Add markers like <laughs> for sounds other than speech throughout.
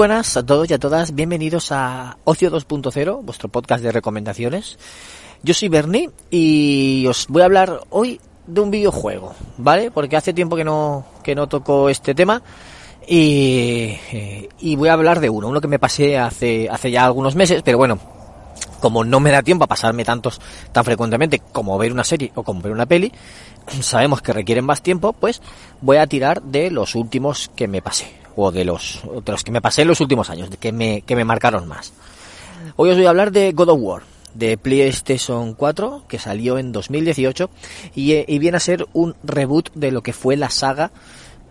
Buenas a todos y a todas, bienvenidos a Ocio 2.0, vuestro podcast de recomendaciones. Yo soy Bernie y os voy a hablar hoy de un videojuego, ¿vale? Porque hace tiempo que no, que no toco este tema y, y voy a hablar de uno, uno que me pasé hace, hace ya algunos meses, pero bueno, como no me da tiempo a pasarme tantos tan frecuentemente como ver una serie o como ver una peli, <clears throat> sabemos que requieren más tiempo, pues voy a tirar de los últimos que me pasé o de los de los que me pasé en los últimos años, de que me que me marcaron más. Hoy os voy a hablar de God of War, de PlayStation 4, que salió en 2018 y, y viene a ser un reboot de lo que fue la saga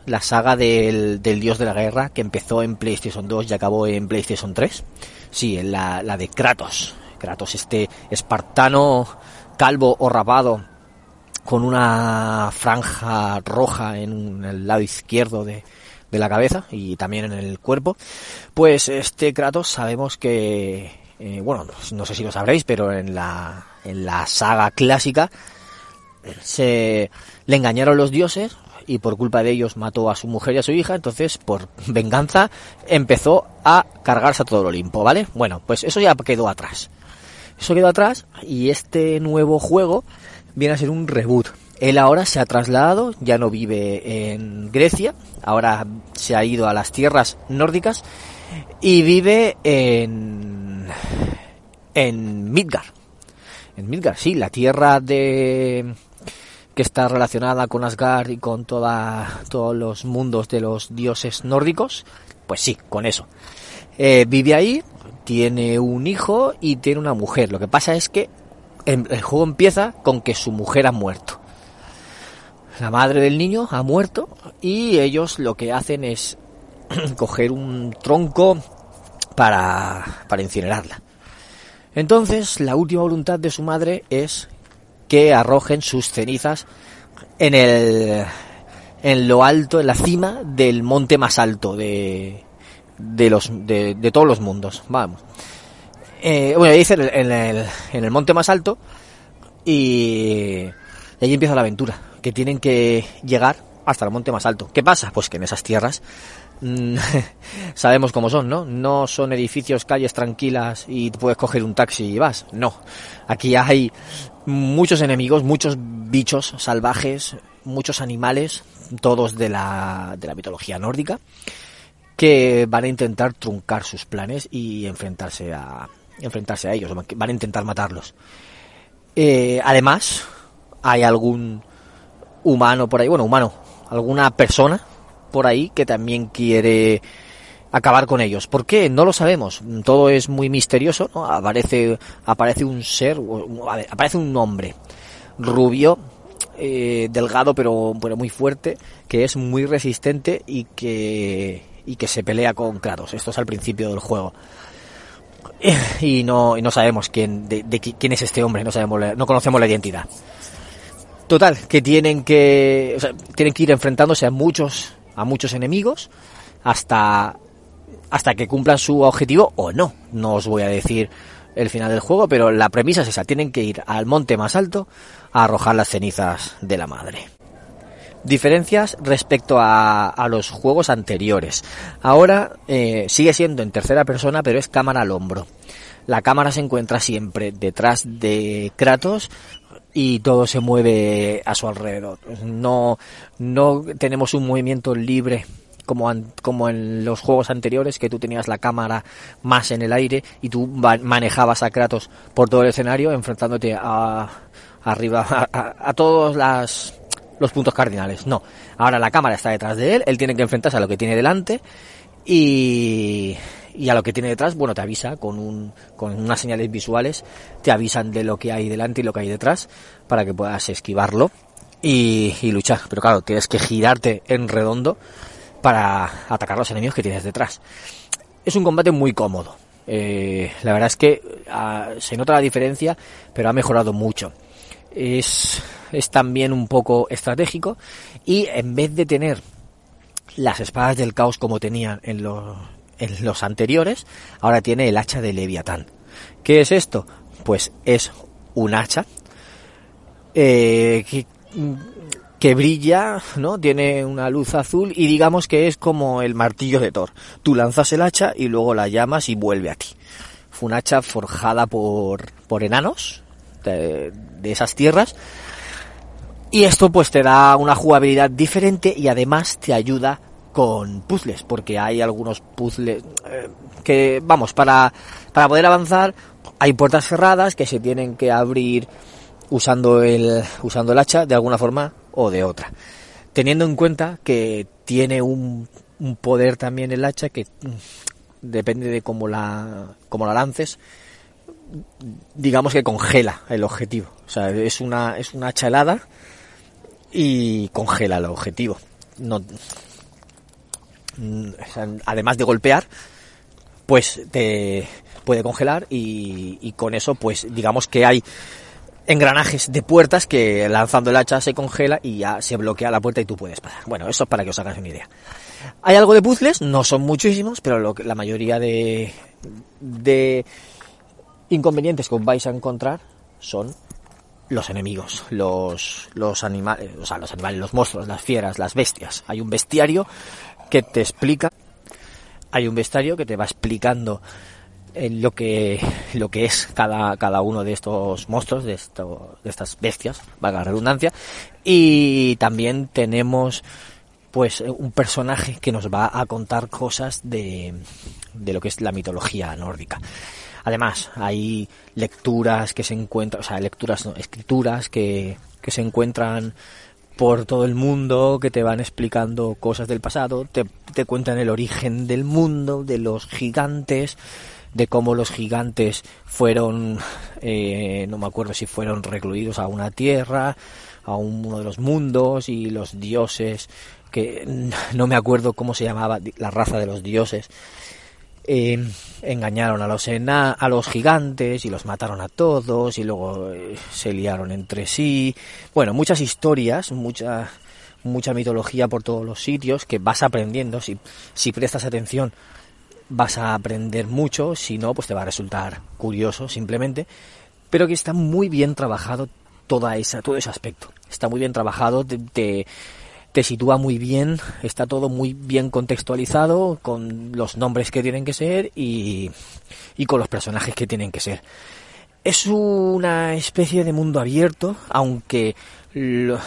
la saga del, del, dios de la guerra que empezó en PlayStation 2 y acabó en PlayStation 3. Sí, la, la de Kratos. Kratos, este espartano calvo o rapado con una franja roja en el lado izquierdo de, de la cabeza y también en el cuerpo. Pues este Kratos sabemos que, eh, bueno, no sé si lo sabréis, pero en la, en la saga clásica se le engañaron los dioses, y por culpa de ellos mató a su mujer y a su hija, entonces por <laughs> venganza empezó a cargarse a todo el Olimpo, ¿vale? Bueno, pues eso ya quedó atrás. Eso quedó atrás y este nuevo juego viene a ser un reboot. Él ahora se ha trasladado, ya no vive en Grecia, ahora se ha ido a las tierras nórdicas y vive en en Midgar. En Midgar, sí, la tierra de que está relacionada con Asgard y con toda, todos los mundos de los dioses nórdicos, pues sí, con eso. Eh, vive ahí, tiene un hijo y tiene una mujer. Lo que pasa es que el juego empieza con que su mujer ha muerto. La madre del niño ha muerto y ellos lo que hacen es <clears throat> coger un tronco para, para incinerarla. Entonces, la última voluntad de su madre es que arrojen sus cenizas en el en lo alto, en la cima del monte más alto de de los de, de todos los mundos, vamos. Eh, bueno, dice en el, en el, monte más alto y, y ahí empieza la aventura, que tienen que llegar hasta el monte más alto. ¿Qué pasa? Pues que en esas tierras mmm, <laughs> sabemos cómo son, ¿no? No son edificios, calles tranquilas y puedes coger un taxi y vas. No. Aquí hay muchos enemigos, muchos bichos salvajes, muchos animales, todos de la, de la mitología nórdica, que van a intentar truncar sus planes y enfrentarse a, enfrentarse a ellos, van a intentar matarlos. Eh, además, hay algún humano por ahí, bueno, humano, alguna persona por ahí que también quiere acabar con ellos. ¿Por qué? No lo sabemos. Todo es muy misterioso. ¿no? Aparece, aparece un ser, aparece un hombre rubio, eh, delgado pero, pero muy fuerte, que es muy resistente y que, y que se pelea con Kratos. Esto es al principio del juego. <laughs> Y no, y no sabemos quién, de, de quién es este hombre, no sabemos, no conocemos la identidad. Total, que tienen que, o sea, tienen que ir enfrentándose a muchos, a muchos enemigos hasta hasta que cumplan su objetivo o no. No os voy a decir el final del juego, pero la premisa es esa. Tienen que ir al monte más alto a arrojar las cenizas de la madre. Diferencias respecto a, a los juegos anteriores. Ahora eh, sigue siendo en tercera persona, pero es cámara al hombro. La cámara se encuentra siempre detrás de Kratos y todo se mueve a su alrededor. No, no tenemos un movimiento libre como, como en los juegos anteriores, que tú tenías la cámara más en el aire y tú manejabas a Kratos por todo el escenario, enfrentándote a, arriba, a, a, a todos las, los puntos cardinales. No, ahora la cámara está detrás de él, él tiene que enfrentarse a lo que tiene delante y, y a lo que tiene detrás, bueno, te avisa con, un, con unas señales visuales, te avisan de lo que hay delante y lo que hay detrás para que puedas esquivarlo y, luchar. Pero claro, tienes que girarte en redondo para atacar a los enemigos que tienes detrás. Es un combate muy cómodo. Eh, la verdad es que ah, se nota la diferencia, pero ha mejorado mucho. Es, es también un poco estratégico y en vez de tener las espadas del caos como tenían en los, en los anteriores, ahora tiene el hacha de Leviatán. ¿Qué es esto? Pues es un hacha eh, que, que brilla, ¿no? Tiene una luz azul y digamos que es como el martillo de Thor. Tú lanzas el hacha y luego la llamas y vuelve a ti. Fue un hacha forjada por, por enanos de, de esas tierras. Y esto pues te da una jugabilidad diferente y además te ayuda con puzzles, porque hay algunos puzzles eh, que, vamos, para, para poder avanzar hay puertas cerradas que se tienen que abrir usando el, usando el hacha de alguna forma o de otra. Teniendo en cuenta que tiene un, un poder también el hacha que mm, depende de cómo la, cómo la lances, digamos que congela el objetivo. O sea, es una, es una hacha helada y congela el objetivo. No, además de golpear, pues te puede congelar y, y, con eso, pues digamos que hay engranajes de puertas que lanzando el hacha se congela y ya se bloquea la puerta y tú puedes pasar. Bueno, eso es para que os hagáis una idea. Hay algo de puzzles, no son muchísimos, pero lo que, la mayoría de, de inconvenientes que os vais a encontrar son los enemigos, los, los animales, o sea, los animales, los monstruos, las fieras, las bestias. Hay un bestiario que te explica, hay un bestiario que te va explicando eh, lo que lo que es cada, cada uno de estos monstruos, de, esto, de estas bestias, valga la redundancia, y también tenemos pues un personaje que nos va a contar cosas de, de lo que es la mitología nórdica. Además, hay lecturas que se encuentran, o sea, lecturas, no, escrituras que, que se encuentran por todo el mundo, que te van explicando cosas del pasado, te, te cuentan el origen del mundo, de los gigantes, de cómo los gigantes fueron, <laughs> eh, no me acuerdo si fueron recluidos a una tierra, a uno de los mundos y los dioses, que <laughs> no me acuerdo cómo se llamaba la raza de los dioses, eh, engañaron a los, ena a los gigantes y los mataron a todos y luego eh, se liaron entre sí. Bueno, muchas historias, mucha, mucha mitología por todos los sitios que vas aprendiendo. Si, si prestas atención, vas a aprender mucho. Si no, pues te va a resultar curioso simplemente. Pero que está muy bien trabajado toda esa, todo ese aspecto. Está muy bien trabajado. Te, te sitúa muy bien, está todo muy bien contextualizado con los nombres que tienen que ser y, y con los personajes que tienen que ser. Es una especie de mundo abierto, aunque lo,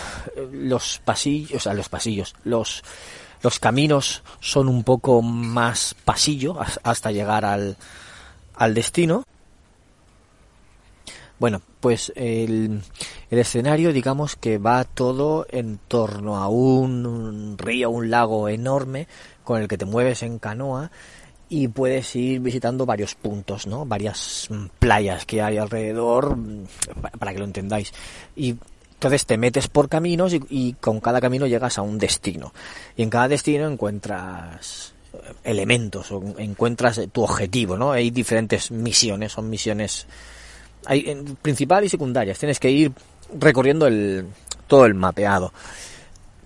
los pasillos, o sea, los pasillos, los, los caminos son un poco más pasillo hasta llegar al, al destino. Bueno, pues el, el, escenario, digamos que va todo en torno a un, río, un lago enorme con el que te mueves en canoa y puedes ir visitando varios puntos, ¿no? Varias playas que hay alrededor, para que lo entendáis. Y entonces te metes por caminos y, y con cada camino llegas a un destino. Y en cada destino encuentras elementos o encuentras tu objetivo, ¿no? Hay diferentes misiones, son misiones hay principal y secundarias. Tienes que ir recorriendo el, todo el mapeado.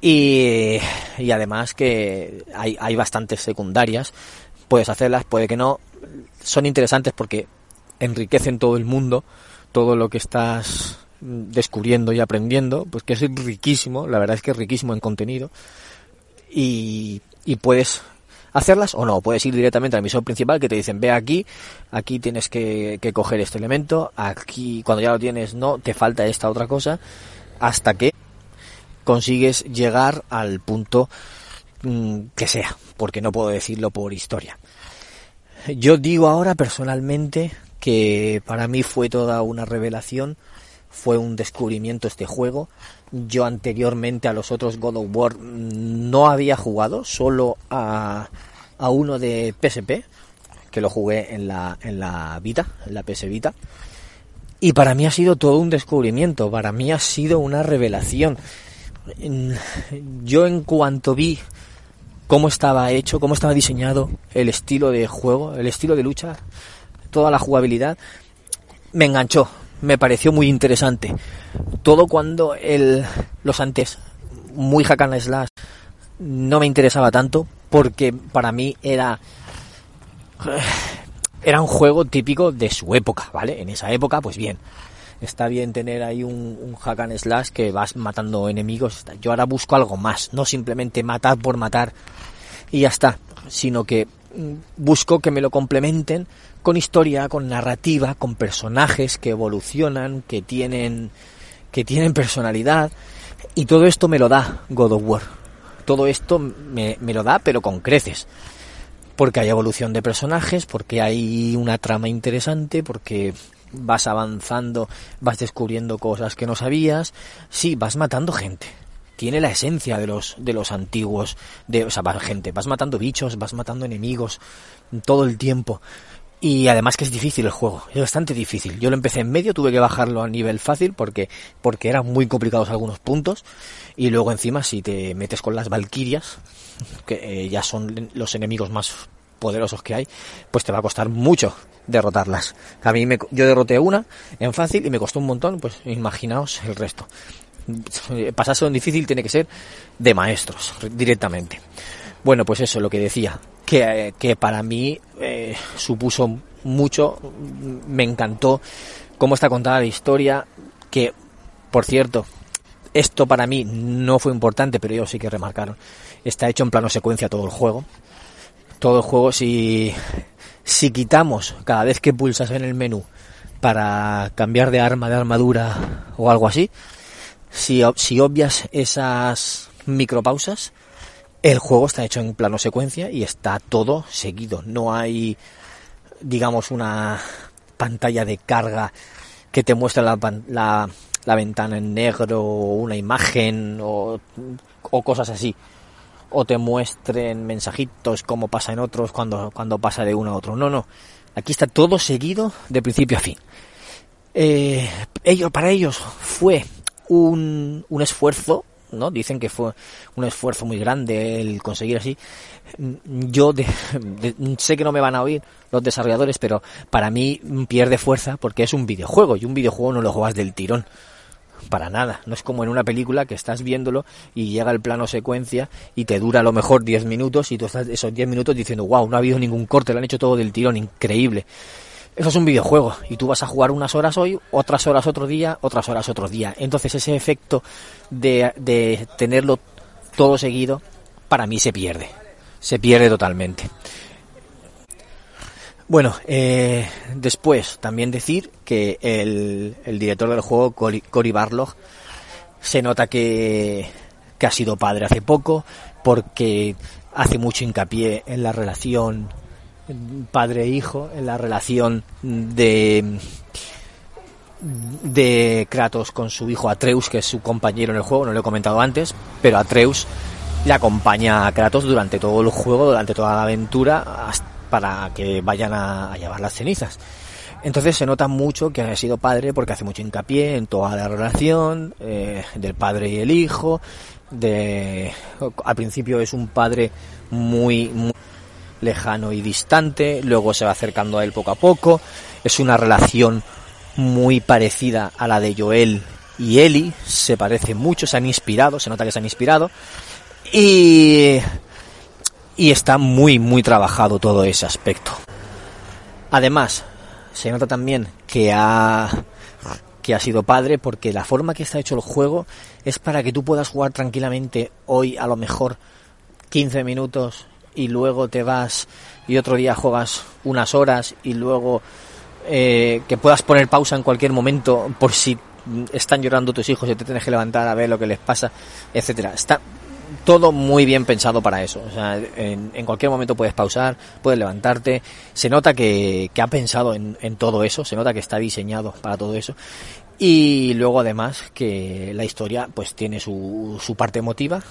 Y, y además que hay, hay bastantes secundarias. Puedes hacerlas, puede que no. Son interesantes porque enriquecen todo el mundo, todo lo que estás descubriendo y aprendiendo, pues que es riquísimo, la verdad es que es riquísimo en contenido. Y, y puedes hacerlas o no. Puedes ir directamente al emisor principal que te dicen, ve aquí, aquí tienes que, coger este elemento, aquí cuando ya lo tienes no, te falta esta otra cosa, hasta que consigues llegar al punto mmm, que sea, porque no puedo decirlo por historia. Yo digo ahora personalmente que para mí fue toda una revelación, fue un descubrimiento este juego. Yo anteriormente a los otros God of War no había jugado, solo a a uno de PSP, que lo jugué en la, en la Vita, en la PS Vita. Y para mí ha sido todo un descubrimiento, para mí ha sido una revelación. Yo en cuanto vi cómo estaba hecho, cómo estaba diseñado el estilo de juego, el estilo de lucha, toda la jugabilidad, me enganchó, me pareció muy interesante. Todo cuando el, los antes, muy hack and slash, no me interesaba tanto porque para mí era <sighs> era un juego típico de su época, ¿vale? En esa época, pues bien, está bien tener ahí un, un hack and slash que vas matando enemigos. Yo ahora busco algo más, no simplemente matar por matar y ya está, sino que busco que me lo complementen con historia, con narrativa, con personajes que evolucionan, que tienen que tienen personalidad y todo esto me lo da God of War. Todo esto me, me lo da, pero con creces porque hay evolución de personajes, porque hay una trama interesante, porque vas avanzando, vas descubriendo cosas que no sabías, sí, vas matando gente. Tiene la esencia de los de los antiguos, de, o sea, gente, vas matando bichos, vas matando enemigos todo el tiempo. Y además que es difícil el juego, es bastante difícil. Yo lo empecé en medio, tuve que bajarlo a nivel fácil porque porque eran muy complicados algunos puntos y luego encima si te metes con las valquirias, que eh, ya son los enemigos más poderosos que hay, pues te va a costar mucho derrotarlas. A mí me, yo derroté una en fácil y me costó un montón, pues imaginaos el resto. <laughs> Pasarse en difícil tiene que ser de maestros, directamente. Bueno, pues eso, lo que decía, que, que para mí eh, supuso mucho, me encantó cómo está contada la historia, que, por cierto, esto para mí no fue importante, pero ellos sí que remarcaron. Está hecho en plano secuencia todo el juego. Todo el juego, si, si quitamos cada vez que pulsas en el menú para cambiar de arma, de armadura o algo así, si, si obvias esas micropausas, el juego está hecho en plano secuencia y está todo seguido. No hay, digamos, una pantalla de carga que te muestra la, la, la ventana en negro o una imagen o, o cosas así o te muestren mensajitos como pasa en otros cuando, cuando pasa de uno a otro. No, no. Aquí está todo seguido de principio a fin. Eh, para ellos fue un, un esfuerzo, ¿no? Dicen que fue un esfuerzo muy grande el conseguir así. Yo <laughs> sé que no me van a oír los desarrolladores, pero para mí pierde fuerza porque es un videojuego y un videojuego no lo juegas del tirón para nada. No es como en una película que estás viéndolo y llega el plano secuencia y te dura a lo mejor 10 minutos y tú estás esos 10 minutos diciendo, wow, no ha habido ningún corte, lo han hecho todo del tirón, increíble. Eso es un videojuego y tú vas a jugar unas horas hoy, otras horas otro día, otras horas otro día. Entonces ese efecto de, de tenerlo todo seguido, para mí se pierde. Se pierde totalmente. Bueno, eh, después también decir que el, el director del juego, Cory, Cory Barlog, se nota que, que ha sido padre hace poco porque hace mucho hincapié en la relación padre-hijo, en la relación de de Kratos con su hijo Atreus, que es su compañero en el juego, no lo he comentado antes, pero Atreus le acompaña a Kratos durante todo el juego, durante toda la aventura, para que vayan a, llevar las cenizas. Entonces se nota mucho que ha sido padre porque hace mucho hincapié en toda la relación eh, del padre y el hijo. De, al principio es un padre muy lejano y distante, luego se va acercando a él poco a poco. Es una relación muy parecida a la de Joel y Eli, se parece mucho, se han inspirado, se nota que se han inspirado. Y y está muy muy trabajado todo ese aspecto. Además, se nota también que ha que ha sido padre porque la forma que está hecho el juego es para que tú puedas jugar tranquilamente hoy a lo mejor 15 minutos y luego te vas y otro día juegas unas horas y luego eh, que puedas poner pausa en cualquier momento por si están llorando tus hijos y te tienes que levantar a ver lo que les pasa, etcétera. Está todo muy bien pensado para eso. O sea, en, en, cualquier momento puedes pausar, puedes levantarte. Se nota que, que ha pensado en, en, todo eso, se nota que está diseñado para todo eso. Y luego además que la historia pues tiene su, su parte emotiva,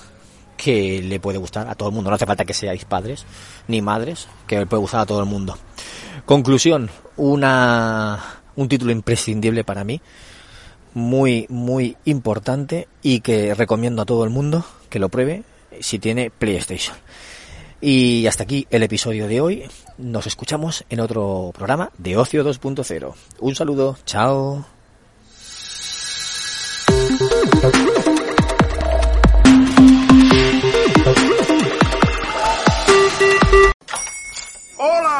que le puede gustar a todo el mundo. No hace falta que seáis padres ni madres, que le puede gustar a todo el mundo. Conclusión, una, un título imprescindible para mí, muy, muy importante y que recomiendo a todo el mundo que lo pruebe si tiene PlayStation. Y hasta aquí el episodio de hoy. Nos escuchamos en otro programa de Ocio 2.0. Un saludo, chao.